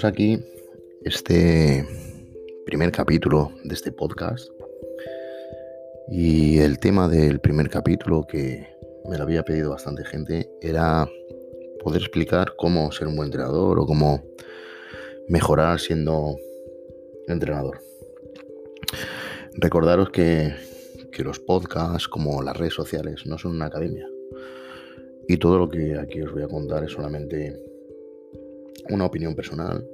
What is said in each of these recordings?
Aquí este primer capítulo de este podcast. Y el tema del primer capítulo, que me lo había pedido bastante gente, era poder explicar cómo ser un buen entrenador o cómo mejorar siendo entrenador. Recordaros que, que los podcasts, como las redes sociales, no son una academia. Y todo lo que aquí os voy a contar es solamente una opinión personal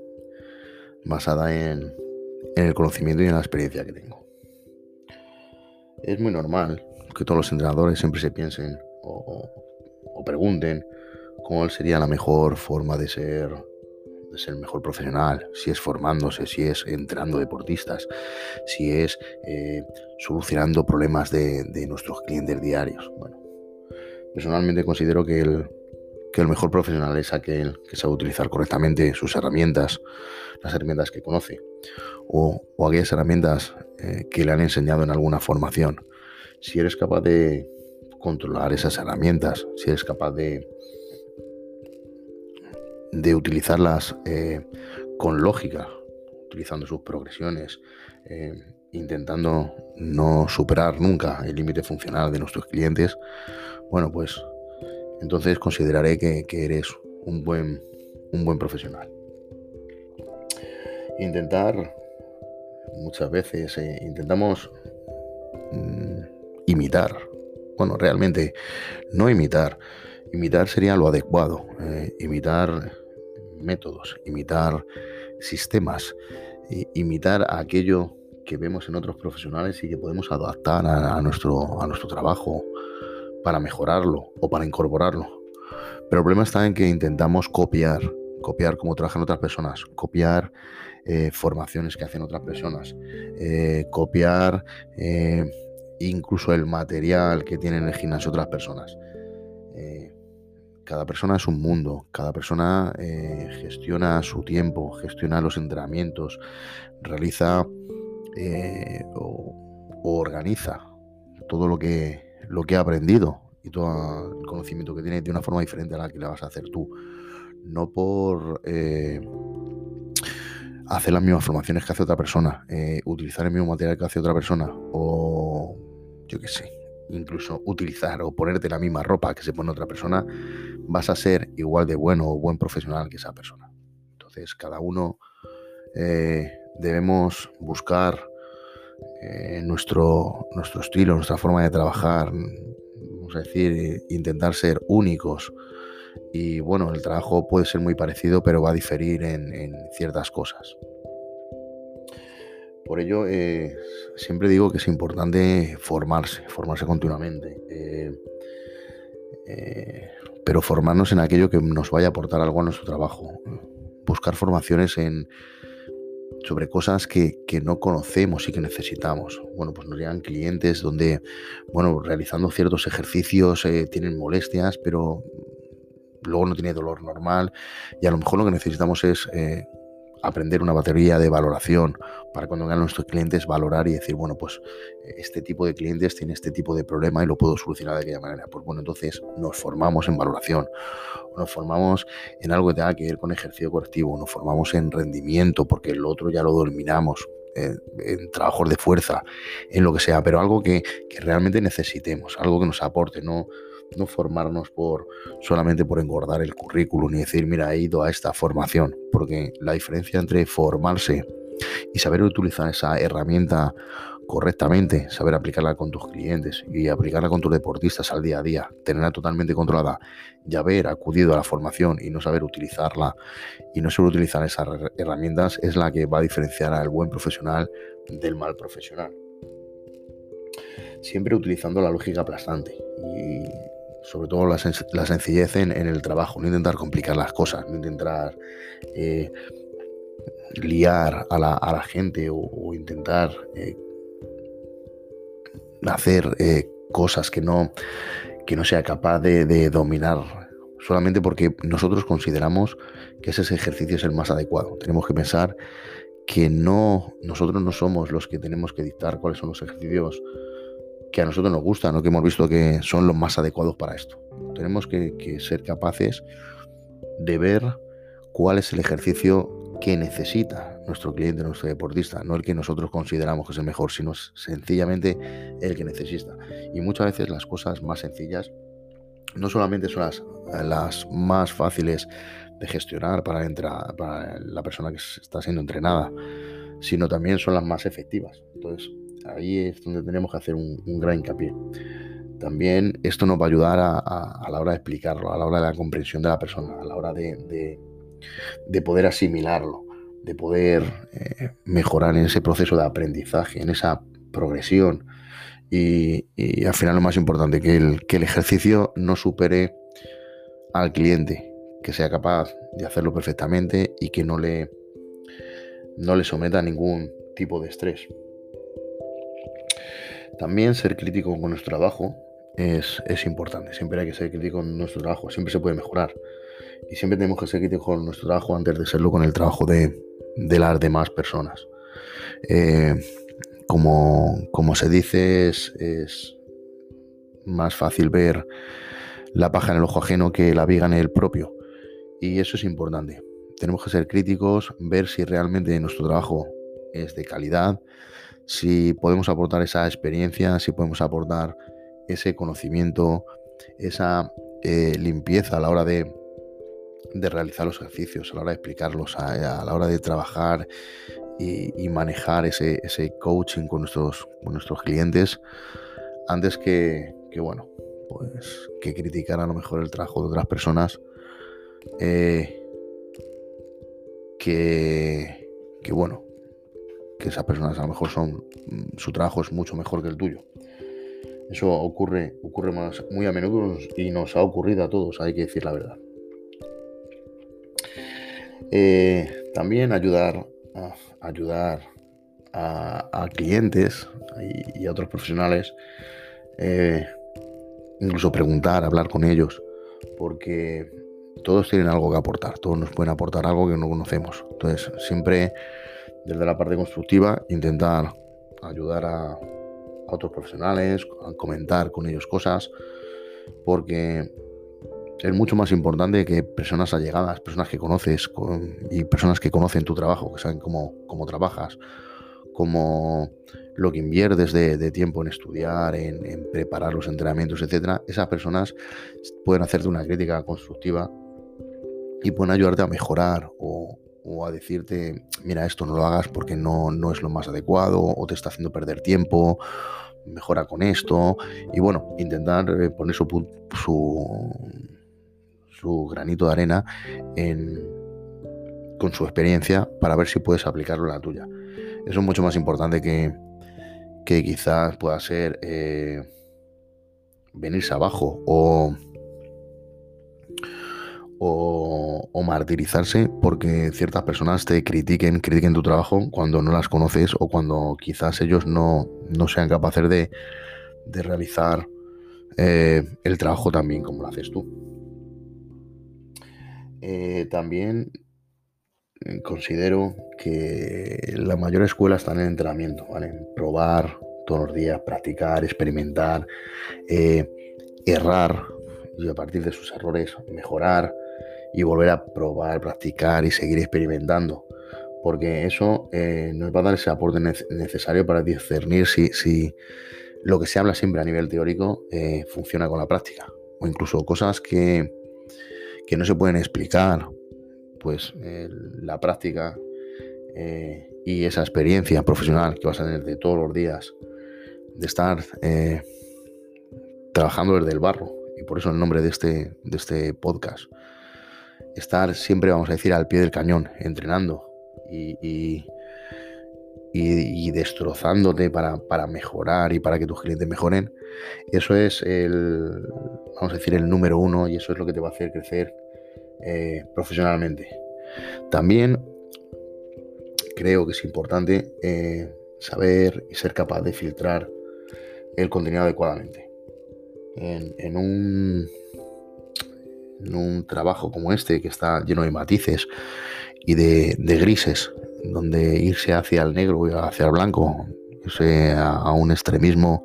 basada en, el conocimiento y en la experiencia que tengo. Es muy normal que todos los entrenadores siempre se piensen o, pregunten cuál sería la mejor forma de ser de ser mejor profesional, si es formándose, si es entrenando deportistas, si es eh, solucionando problemas de, de, nuestros clientes diarios. Bueno, personalmente considero que el, que el mejor profesional es aquel que sabe utilizar correctamente sus herramientas, las herramientas que conoce, o, aquellas herramientas eh, que le han enseñado en alguna formación. Si eres capaz de controlar esas herramientas, si eres capaz de, de utilizarlas eh, con lógica, utilizando sus progresiones, eh, intentando no superar nunca el límite funcional de nuestros clientes, bueno, pues entonces consideraré que, eres un buen, un buen profesional. Intentar, muchas veces, eh, intentamos mm, imitar, bueno, realmente no imitar, imitar sería lo adecuado, eh, imitar métodos, imitar sistemas, imitar aquello que vemos en otros profesionales y que podemos adaptar a, nuestro, a nuestro trabajo, para mejorarlo o para incorporarlo. Pero el problema está en que intentamos copiar, copiar cómo trabajan otras personas, copiar eh, formaciones que hacen otras personas, eh, copiar eh, incluso el material que tienen en el gimnasio otras personas. cada persona es un mundo, cada persona gestiona su tiempo, gestiona los entrenamientos, realiza o organiza todo lo que lo que ha aprendido y todo el conocimiento que tiene de una forma diferente a la que le vas a hacer tú. No por eh, hacer las mismas formaciones que hace otra persona, eh, utilizar el mismo material que hace otra persona, o yo qué sé, incluso utilizar o ponerte la misma ropa que se pone otra persona, vas a ser igual de bueno o buen profesional que esa persona. Entonces, cada uno eh, debemos buscar eh, nuestro, nuestro estilo, nuestra forma de trabajar, vamos a decir, intentar ser únicos. Y bueno, el trabajo puede ser muy parecido, pero va a diferir en, ciertas cosas. Por ello, eh, siempre digo que es importante formarse, formarse continuamente. Eh, pero formarnos en aquello que nos vaya a aportar algo a nuestro trabajo. Buscar formaciones en, sobre cosas que, no conocemos y que necesitamos. Bueno, pues nos llegan clientes donde, bueno, realizando ciertos ejercicios eh, tienen molestias, pero luego no tiene dolor normal y a lo mejor lo que necesitamos es eh, aprender una batería de valoración para cuando vengan nuestros clientes valorar y decir, bueno, pues este tipo de clientes tiene este tipo de problema y lo puedo solucionar de aquella manera. Pues bueno, entonces nos formamos en valoración, nos formamos en algo que tenga que ver con ejercicio correctivo, nos formamos en rendimiento porque el otro ya lo dominamos, eh, en trabajos de fuerza, en lo que sea, pero algo que, que realmente necesitemos, algo que nos aporte, no no formarnos por solamente por engordar el currículum y decir, mira, he ido a esta formación, porque la diferencia entre formarse y saber utilizar esa herramienta correctamente, saber aplicarla con tus clientes y aplicarla con tus deportistas al día a día, tenerla totalmente controlada y haber acudido a la formación y no saber utilizarla y no saber utilizar esas herramientas es la que va a diferenciar al buen profesional del mal profesional. Siempre utilizando la lógica aplastante sobre todo la, sencillez en, el trabajo, no intentar complicar las cosas, no intentar eh, liar a la, gente o, intentar eh, hacer eh, cosas que no, que no sea capaz de, dominar solamente porque nosotros consideramos que ese ejercicio es el más adecuado. Tenemos que pensar que no, nosotros no somos los que tenemos que dictar cuáles son los ejercicios que a nosotros nos gustan o que hemos visto que son los más adecuados para esto. Tenemos que, ser capaces de ver cuál es el ejercicio que necesita nuestro cliente, nuestro deportista, no el que nosotros consideramos que es el mejor, sino sencillamente el que necesita. Y muchas veces las cosas más sencillas no solamente son las, las más fáciles de gestionar para, para la persona que está siendo entrenada, sino también son las más efectivas. Entonces, ahí es donde tenemos que hacer un, gran hincapié. También esto nos va a ayudar a, la hora de explicarlo, a la hora de la comprensión de la persona, a la hora de, poder asimilarlo, de poder eh, mejorar en ese proceso de aprendizaje, en esa progresión. Y, al final lo más importante, que el, que el ejercicio no supere al cliente, que sea capaz de hacerlo perfectamente y que no le, no le someta a ningún tipo de estrés. También ser crítico con nuestro trabajo es, importante. Siempre hay que ser crítico con nuestro trabajo. Siempre se puede mejorar. Y siempre tenemos que ser críticos con nuestro trabajo antes de serlo con el trabajo de, las demás personas. Eh, como, como, se dice, es, es, más fácil ver la paja en el ojo ajeno que la viga en el propio. Y eso es importante. Tenemos que ser críticos, ver si realmente nuestro trabajo es de calidad, si podemos aportar esa experiencia, si podemos aportar ese conocimiento, esa eh, limpieza a la hora de, realizar los ejercicios, a la hora de explicarlos, a, la hora de trabajar y, manejar ese, coaching con nuestros, nuestros clientes, antes que, bueno, pues que criticar a lo mejor el trabajo de otras personas. Eh, que, que bueno, que esas personas a lo mejor son, mm, su trabajo es mucho mejor que el tuyo. Eso ocurre, ocurre más, muy a menudo y nos ha ocurrido a todos, hay que decir la verdad. Eh, también ayudar a, ayudar a, clientes y, a otros profesionales, eh, incluso preguntar, hablar con ellos, porque todos tienen algo que aportar, todos nos pueden aportar algo que no conocemos. Entonces, siempre desde la parte constructiva, intentar ayudar a, otros profesionales, a comentar con ellos cosas, porque es mucho más importante que personas allegadas, personas que conoces y personas que conocen tu trabajo, que saben cómo, cómo trabajas, cómo lo que inviertes de, tiempo en estudiar, en, en, preparar los entrenamientos, etc. Esas personas pueden hacerte una crítica constructiva y pueden ayudarte a mejorar o, o a decirte, mira, esto no lo hagas porque no, no es lo más adecuado o te está haciendo perder tiempo, mejora con esto. Y bueno, intentar eh, poner su, su, granito de arena con su experiencia para ver si puedes aplicarlo a la tuya. Eso es mucho más importante que, que quizás pueda ser eh, venirse abajo o o, martirizarse porque ciertas personas te critiquen, critiquen tu trabajo cuando no las conoces o cuando quizás ellos no, sean capaces de, realizar eh, el trabajo también como lo haces tú. Eh, también eh, considero que la mayor escuela está en el entrenamiento, en probar todos los días, practicar, experimentar, errar y a partir de sus errores mejorar y volver a probar, practicar y seguir experimentando. Porque eso eh, nos va a dar ese aporte necesario para discernir si, si, lo que se habla siempre a nivel teórico eh, funciona con la práctica. O incluso cosas que, que no se pueden explicar. Pues la práctica eh, y esa experiencia profesional que vas a tener de todos los días, de estar trabajando desde el barro, y por eso el nombre de este, de este podcast, estar siempre, vamos a decir, al pie del cañón, entrenando y, y, destrozándote para, mejorar y para que tus clientes mejoren, eso es el, vamos a decir, el número uno y eso es lo que te va a hacer crecer eh, profesionalmente. También creo que es importante eh, saber y ser capaz de filtrar el contenido adecuadamente. en un un trabajo como este, que está lleno de matices y de, grises, donde irse hacia el negro y hacia el blanco, irse a, un extremismo,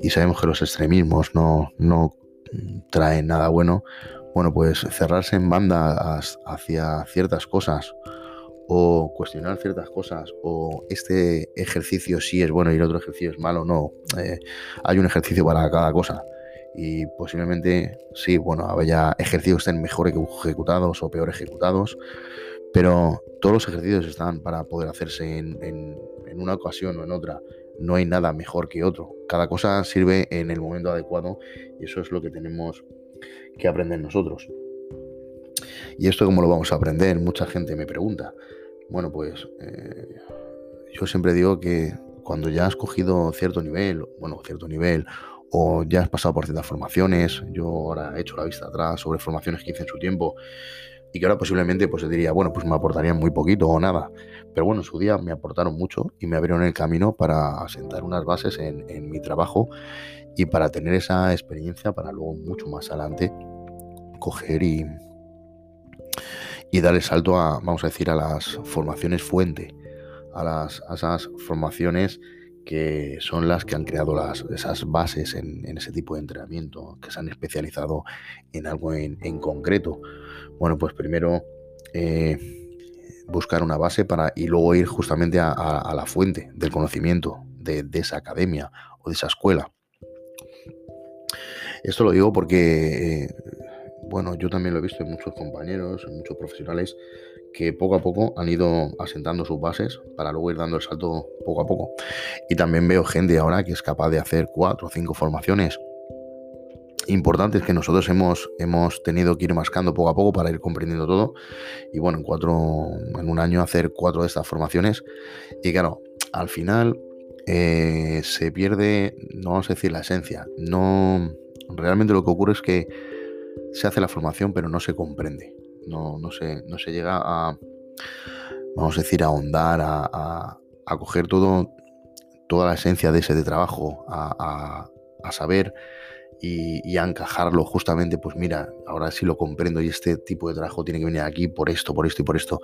y sabemos que los extremismos no, no traen nada bueno, bueno, pues cerrarse en banda hacia ciertas cosas o cuestionar ciertas cosas o este ejercicio sí es bueno y el otro ejercicio es malo, no. Eh, hay un ejercicio para cada cosa y posiblemente sí, bueno, haya ejercicios estén mejor ejecutados o peor ejecutados, pero todos los ejercicios están para poder hacerse en, en una ocasión o en otra. No hay nada mejor que otro. Cada cosa sirve en el momento adecuado y eso es lo que tenemos que aprender nosotros. ¿Y esto cómo lo vamos a aprender? Mucha gente me pregunta. Bueno, pues eh, yo siempre digo que cuando ya has cogido cierto nivel, bueno, cierto nivel, o ya has pasado por ciertas formaciones, yo ahora he hecho la vista atrás sobre formaciones que hice en su tiempo, y que ahora posiblemente pues diría, bueno, pues me aportarían muy poquito o nada. Pero bueno, en su día me aportaron mucho y me abrieron el camino para asentar unas bases en, en mi trabajo y para tener esa experiencia para luego mucho más adelante coger y, y dar el salto a, vamos a decir, a las formaciones fuente, a, las, esas formaciones que son las que han creado las, esas bases en, ese tipo de entrenamiento, que se han especializado en algo en, concreto. Bueno, pues primero eh, buscar una base para y luego ir justamente a, la fuente del conocimiento de, esa academia o de esa escuela. Esto lo digo porque eh, bueno, yo también lo he visto en muchos compañeros, en muchos profesionales que poco a poco han ido asentando sus bases para luego ir dando el salto poco a poco. Y también veo gente ahora que es capaz de hacer cuatro o cinco formaciones importantes que nosotros hemos, hemos tenido que ir mascando poco a poco para ir comprendiendo todo. Y bueno, en cuatro, en un año hacer cuatro de estas formaciones. Y claro, al final eh, se pierde, no vamos a decir la esencia. No, realmente lo que ocurre es que se hace la formación, pero no se comprende. No, no, se, no se llega a, vamos a decir, a ahondar, a, a, coger todo, toda la esencia de ese de trabajo, a, a saber y, a encajarlo justamente, pues mira, ahora sí lo comprendo y este tipo de trabajo tiene que venir aquí por esto, por esto y por esto.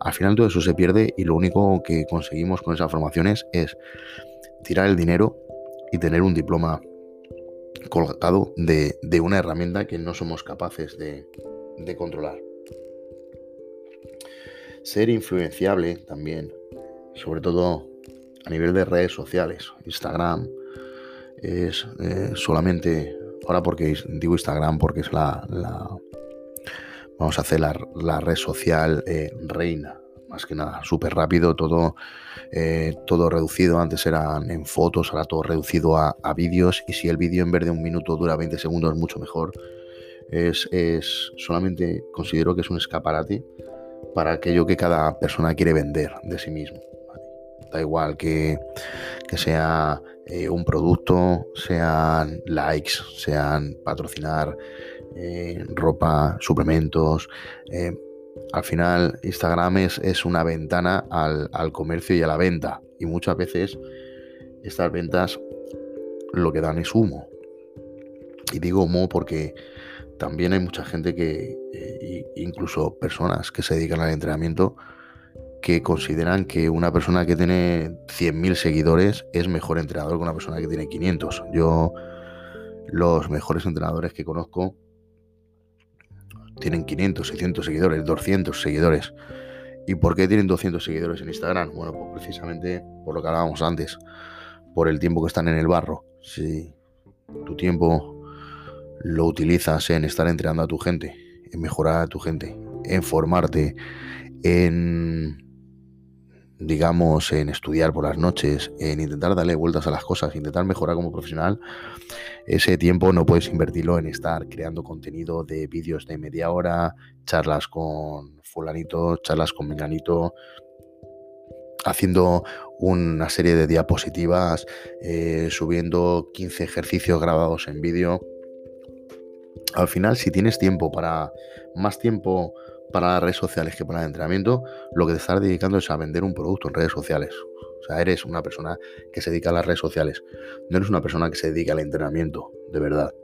Al final todo eso se pierde y lo único que conseguimos con esas formaciones es tirar el dinero y tener un diploma colgado de, una herramienta que no somos capaces de, controlar. Ser influenciable también, sobre todo a nivel de redes sociales. Instagram es eh, solamente, ahora porque digo Instagram porque es la, vamos a hacer la, red social eh, reina más que nada, súper rápido, todo, eh, todo reducido. Antes eran en fotos, ahora todo reducido a, vídeos. Y si el vídeo en vez de un minuto dura 20 segundos, mucho mejor. Es, solamente considero que es un escaparate para aquello que cada persona quiere vender de sí mismo. Da igual que, sea eh, un producto, sean likes, sean patrocinar eh, ropa, suplementos al final Instagram es, una ventana al, comercio y a la venta. Y muchas veces estas ventas lo que dan es humo. Y digo humo porque también hay mucha gente que, eh, incluso personas que se dedican al entrenamiento, que consideran que una persona que tiene 100.000 seguidores es mejor entrenador que una persona que tiene 500. Yo, los mejores entrenadores que conozco tienen 500, 600 seguidores, 200 seguidores. ¿Y por qué tienen 200 seguidores en Instagram? Bueno, pues precisamente por lo que hablábamos antes, por el tiempo que están en el barro. Si tu tiempo lo utilizas en estar entrenando a tu gente, en mejorar a tu gente, en formarte, en digamos, en estudiar por las noches, en intentar darle vueltas a las cosas, intentar mejorar como profesional, ese tiempo no puedes invertirlo en estar creando contenido de vídeos de media hora, charlas con fulanito, charlas con menganito, haciendo una serie de diapositivas, eh, subiendo 15 ejercicios grabados en vídeo. Al final, si tienes tiempo para más tiempo para las redes sociales que para el entrenamiento, lo que te estás dedicando es a vender un producto en redes sociales. O sea, eres una persona que se dedica a las redes sociales. No eres una persona que se dedica al entrenamiento, de verdad.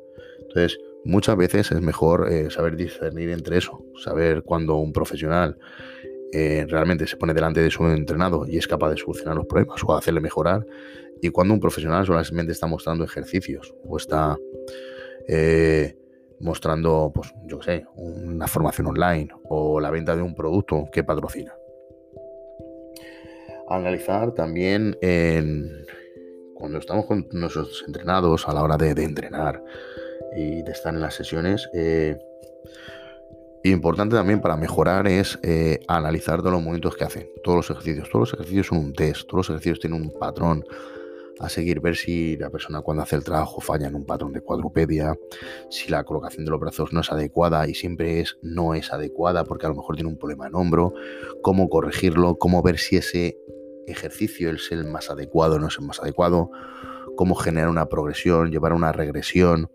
Entonces, muchas veces es mejor eh, saber discernir entre eso, saber cuando un profesional eh, realmente se pone delante de su entrenado y es capaz de solucionar los problemas o hacerle mejorar, y cuando un profesional solamente está mostrando ejercicios o está eh, mostrando, pues, yo sé, una formación online o la venta de un producto que patrocina. Analizar también en, cuando estamos con nuestros entrenados a la hora de, entrenar y de estar en las sesiones, eh, importante también para mejorar es eh, analizar todos los movimientos que hacen, todos los ejercicios. Todos los ejercicios son un test, todos los ejercicios tienen un patrón a seguir, ver si la persona cuando hace el trabajo falla en un patrón de cuadrupedia, si la colocación de los brazos no es adecuada y siempre es no es adecuada porque a lo mejor tiene un problema en hombro, cómo corregirlo, cómo ver si ese ejercicio es el más adecuado o no es el más adecuado, cómo generar una progresión, llevar una regresión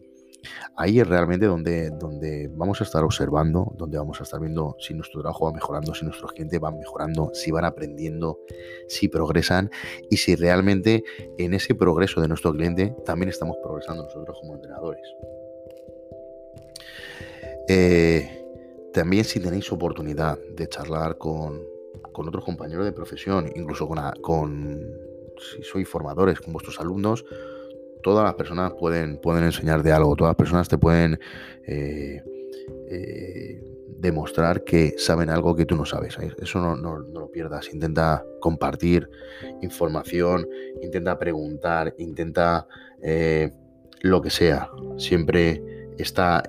Ahí es realmente donde, donde vamos a estar observando, donde vamos a estar viendo si nuestro trabajo va mejorando, si nuestros clientes van mejorando, si van aprendiendo, si progresan y si realmente en ese progreso de nuestro cliente también estamos progresando nosotros como entrenadores. Eh, también si tenéis oportunidad de charlar con, otros compañeros de profesión, incluso con, con si sois formadores, con vuestros alumnos, todas las personas pueden, pueden enseñar algo, todas las personas te pueden eh, eh, demostrar que saben algo que tú no sabes. Eso no, lo pierdas. Intenta compartir información, intenta preguntar, intenta eh, lo que sea. Siempre está,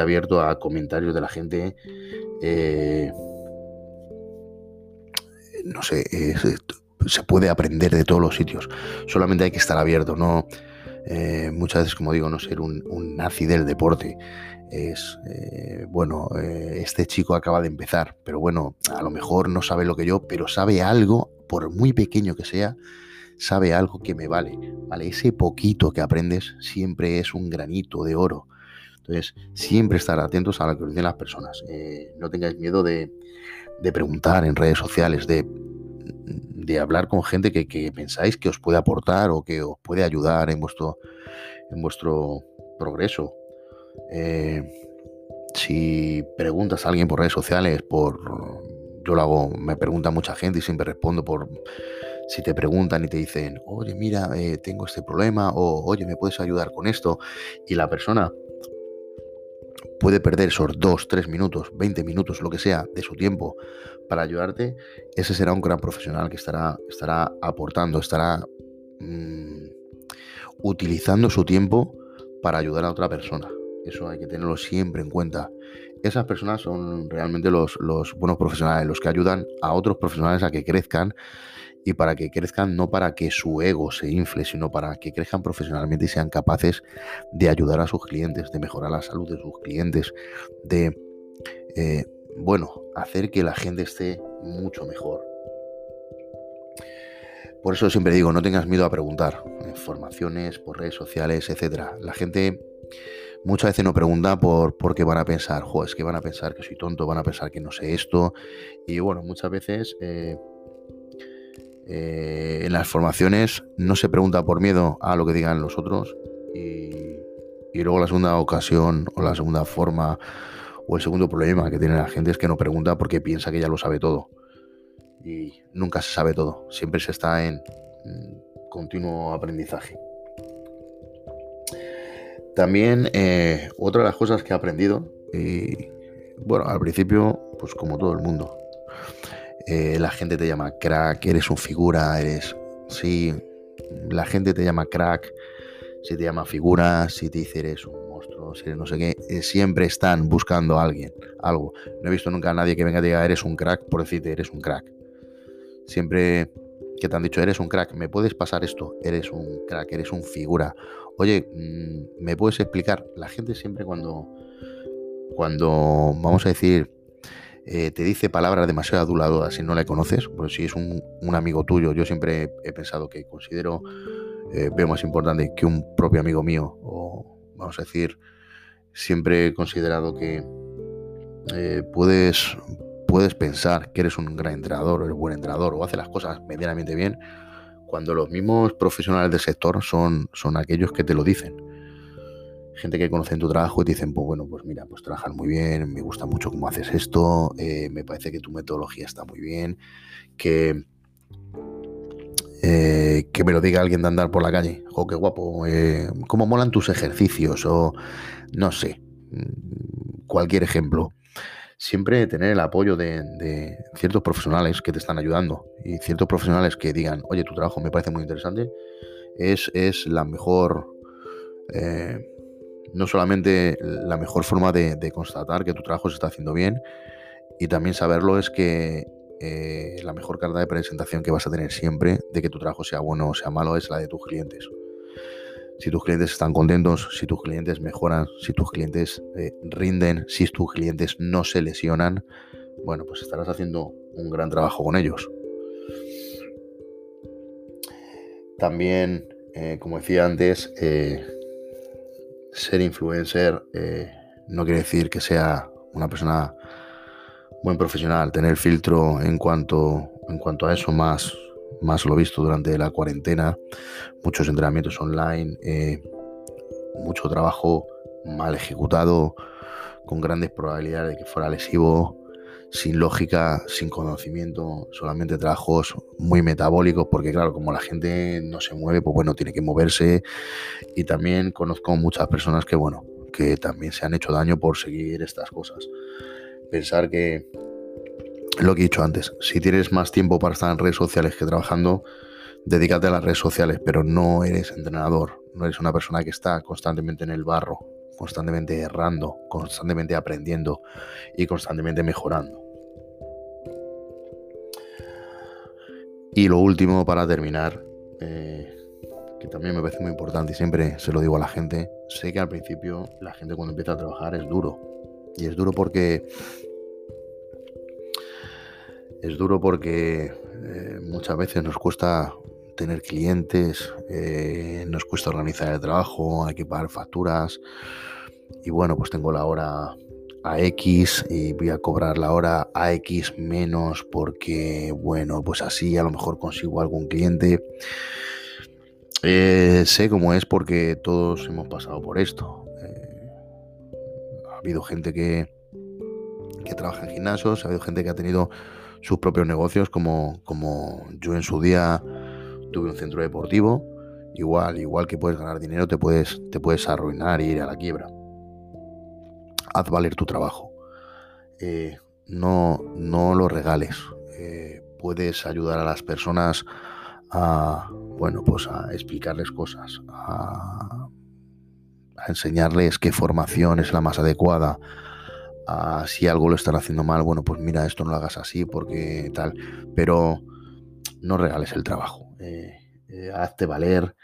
abierto a comentarios de la gente. no sé, se puede aprender de todos los sitios. Solamente hay que estar abierto, no eh, muchas veces, como digo, no ser un, nazi del deporte. Es, eh, bueno, eh, este chico acaba de empezar, pero bueno, a lo mejor no sabe lo que yo, pero sabe algo, por muy pequeño que sea, sabe algo que me vale. ¿vale? Ese poquito que aprendes siempre es un granito de oro. Entonces, siempre estar atentos a lo que dicen las personas. no tengáis miedo de, de preguntar en redes sociales, de de hablar con gente que, pensáis que os puede aportar o que os puede ayudar en vuestro, en vuestro progreso. Eh, si preguntas a alguien por redes sociales, por yo lo hago, me pregunta mucha gente y siempre respondo por si te preguntan y te dicen, oye, mira, eh, tengo este problema, o oye, ¿me puedes ayudar con esto? Y la persona puede perder esos 2, 3 minutos, 20 minutos, lo que sea, de su tiempo para ayudarte, ese será un gran profesional que estará, estará aportando, estará mm, utilizando su tiempo para ayudar a otra persona. Eso hay que tenerlo siempre en cuenta. Esas personas son realmente los, buenos profesionales, los que ayudan a otros profesionales a que crezcan y para que crezcan no para que su ego se infle, sino para que crezcan profesionalmente y sean capaces de ayudar a sus clientes, de mejorar la salud de sus clientes, de, eh, bueno, hacer que la gente esté mucho mejor. Por eso siempre digo, no tengas miedo a preguntar. Informaciones por redes sociales, etcétera. La gente muchas veces no pregunta por, por qué van a pensar, jo, es que van a pensar que soy tonto, van a pensar que no sé esto. Y bueno, muchas veces eh, eh, en las formaciones no se pregunta por miedo a lo que digan los otros y, luego la segunda ocasión o la segunda forma o el segundo problema que tiene la gente es que no pregunta porque piensa que ya lo sabe todo. Y nunca se sabe todo, siempre se está en continuo aprendizaje. También eh, otra de las cosas que he aprendido, y bueno, al principio, pues como todo el mundo, eh, la gente te llama crack, eres un figura, eres... Sí, la gente te llama crack, si te llama figura, si te dice eres un monstruo, si eres no sé qué, eh, siempre están buscando a alguien, algo. No he visto nunca a nadie que venga y diga eres un crack por decirte eres un crack. Siempre que te han dicho eres un crack, ¿me puedes pasar esto? Eres un crack, eres un figura. Oye, mm, ¿me puedes explicar? La gente siempre cuando, cuando vamos a decir, eh, te dice palabras demasiado aduladoras si no le conoces, pues si es un, amigo tuyo, yo siempre he pensado que considero, eh, veo más importante que un propio amigo mío, o vamos a decir, siempre he considerado que eh, puedes, puedes pensar que eres un gran entrenador, eres buen entrenador, o haces las cosas medianamente bien, cuando los mismos profesionales del sector son, son aquellos que te lo dicen gente que conocen tu trabajo y te dicen, pues bueno, pues mira, pues trabajas muy bien, me gusta mucho cómo haces esto, eh, me parece que tu metodología está muy bien, que, eh, que me lo diga alguien de andar por la calle, o qué guapo, eh, cómo molan tus ejercicios, o no sé, mm, cualquier ejemplo. Siempre tener el apoyo de, ciertos profesionales que te están ayudando y ciertos profesionales que digan, oye, tu trabajo me parece muy interesante, es, es la mejor, eh, no solamente la mejor forma de, constatar que tu trabajo se está haciendo bien, y también saberlo es que eh, la mejor carta de presentación que vas a tener siempre de que tu trabajo sea bueno o sea malo es la de tus clientes. Si tus clientes están contentos, si tus clientes mejoran, si tus clientes eh, rinden, si tus clientes no se lesionan, bueno, pues estarás haciendo un gran trabajo con ellos. También, eh, como decía antes, ser influencer no quiere decir que sea una persona buen profesional, tener filtro en cuanto, en cuanto a eso, más, más lo visto durante la cuarentena, muchos entrenamientos online, eh, mucho trabajo mal ejecutado, con grandes probabilidades de que fuera lesivo, sin lógica, sin conocimiento, solamente trabajos muy metabólicos, porque claro, como la gente no se mueve, pues bueno, tiene que moverse. Y también conozco muchas personas que, bueno, que también se han hecho daño por seguir estas cosas pensar que lo que he dicho antes, si tienes más tiempo para estar en redes sociales que trabajando, dedícate a las redes sociales, pero no eres entrenador, no eres una persona que está constantemente en el barro, constantemente errando, constantemente aprendiendo y constantemente mejorando. Y lo último para terminar, eh, que también me parece muy importante y siempre se lo digo a la gente, sé que al principio la gente cuando empieza a trabajar es duro, y es duro porque. Es duro porque eh, muchas veces nos cuesta tener clientes, eh, nos cuesta organizar el trabajo, hay que pagar facturas. Y bueno, pues tengo la hora a X y voy a cobrar la hora a X menos porque, bueno, pues así a lo mejor consigo algún cliente. Eh, sé cómo es porque todos hemos pasado por esto habido gente que, que trabaja en gimnasios, ha habido gente que ha tenido sus propios negocios, como, como yo en su día tuve un centro deportivo. Igual, igual que puedes ganar dinero, te puedes, te puedes arruinar y ir a la quiebra. Haz valer tu trabajo. Eh, no, no lo regales. Eh, puedes ayudar a las personas a, bueno, pues a explicarles cosas, a a enseñarles qué formación es la más adecuada. Si algo lo están haciendo mal, bueno, pues mira, esto no lo hagas así porque tal. Pero no regales el trabajo. Eh, eh, hazte valer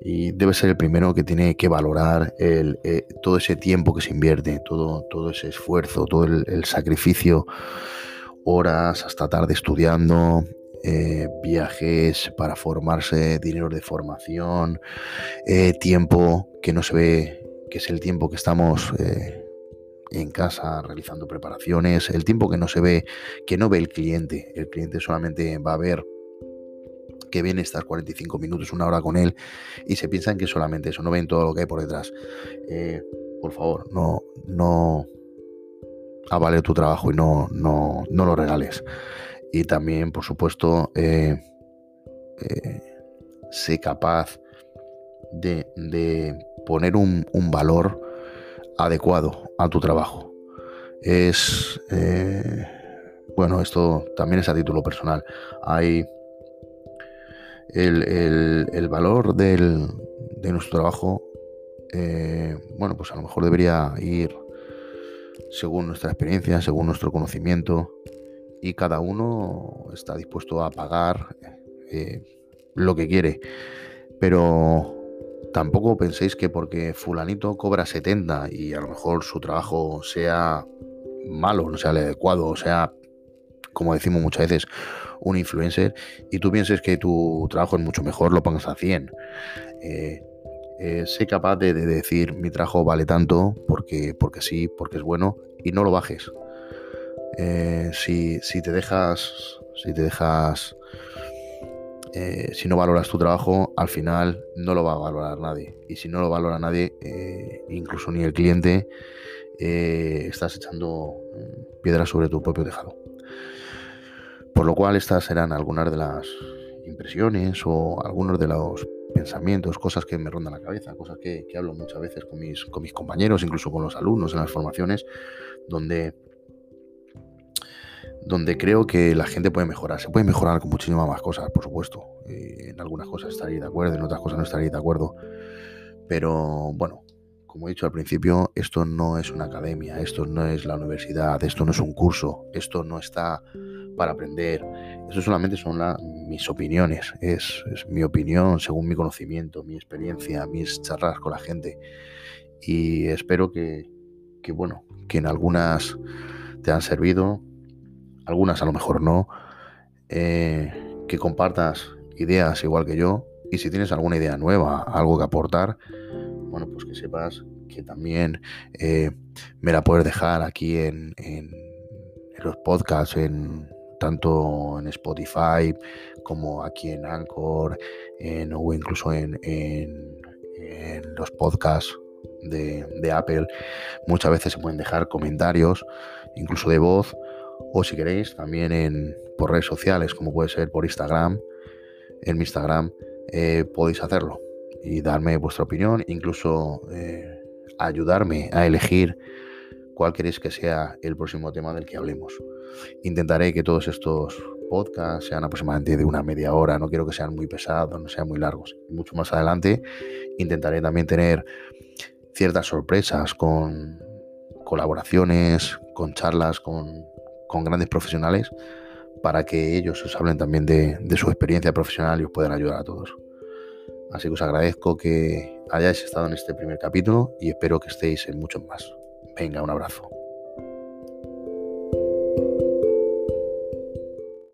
y debes ser el primero que tiene que valorar el, eh, todo ese tiempo que se invierte, todo, todo ese esfuerzo, todo el, sacrificio, horas hasta tarde estudiando, viajes para formarse, dinero de formación, tiempo que no se ve que es el tiempo que estamos eh, en casa realizando preparaciones, el tiempo que no se ve, que no ve el cliente. El cliente solamente va a ver que viene estar 45 minutos, una hora con él y se piensan que solamente eso, no ven todo lo que hay por detrás. Eh, por favor, no, no avale tu trabajo y no, no, no lo regales. Y también, por supuesto, eh, sé capaz de poner un, valor adecuado a tu trabajo. Es, eh, bueno, esto también es a título personal. Hay el, valor del, de nuestro trabajo, eh, bueno, pues a lo mejor debería ir según nuestra experiencia, según nuestro conocimiento, y cada uno está dispuesto a pagar eh, lo que quiere. Pero tampoco penséis que porque fulanito cobra 70 y a lo mejor su trabajo sea malo, no sea adecuado, o sea, como decimos muchas veces, un influencer, y tú pienses que tu trabajo es mucho mejor, lo pongas a 100. Eh, eh, sé capaz de, decir mi trabajo vale tanto porque, porque sí, porque es bueno, y no lo bajes. Eh, si, si te dejas, si te dejas eh, si no valoras tu trabajo, al final no lo va a valorar nadie. Y si no lo valora nadie, eh, incluso ni el cliente, eh, estás echando piedras sobre tu propio tejado. Por lo cual estas serán algunas de las impresiones o algunos de los pensamientos, cosas que me rondan la cabeza, cosas que, hablo muchas veces con mis, con mis compañeros, incluso con los alumnos en las formaciones, donde donde creo que la gente puede mejorar. Se puede mejorar con muchísimas más cosas, por supuesto. Eh, en algunas cosas estaréis de acuerdo, en otras cosas no estaréis de acuerdo. Pero bueno, como he dicho al principio, esto no es una academia, esto no es la universidad, esto no es un curso, esto no está para aprender. Esto solamente son mis opiniones, es, mi opinión según mi conocimiento, mi experiencia, mis charlas con la gente. Y espero que, que bueno, que en algunas te han servido, algunas a lo mejor no, eh, que compartas ideas igual que yo y si tienes alguna idea nueva, algo que aportar, bueno, pues que sepas que también eh, me la puedes dejar aquí en, en, los podcasts, en, tanto en Spotify como aquí en Anchor o incluso en, en, los podcasts de Apple. Muchas veces se pueden dejar comentarios, incluso de voz o si queréis también por redes sociales, como puede ser por Instagram, en mi Instagram, eh, podéis hacerlo y darme vuestra opinión, incluso eh, ayudarme a elegir cuál queréis que sea el próximo tema del que hablemos. Intentaré que todos estos podcasts sean aproximadamente de una media hora, no quiero que sean muy pesados, no sean muy largos. mucho más adelante intentaré también tener ciertas sorpresas con colaboraciones, con charlas, con con grandes profesionales para que ellos os hablen también de, de su experiencia profesional y os puedan ayudar a todos. Así que os agradezco que hayáis estado en este primer capítulo y espero que estéis en muchos más. Venga, un abrazo.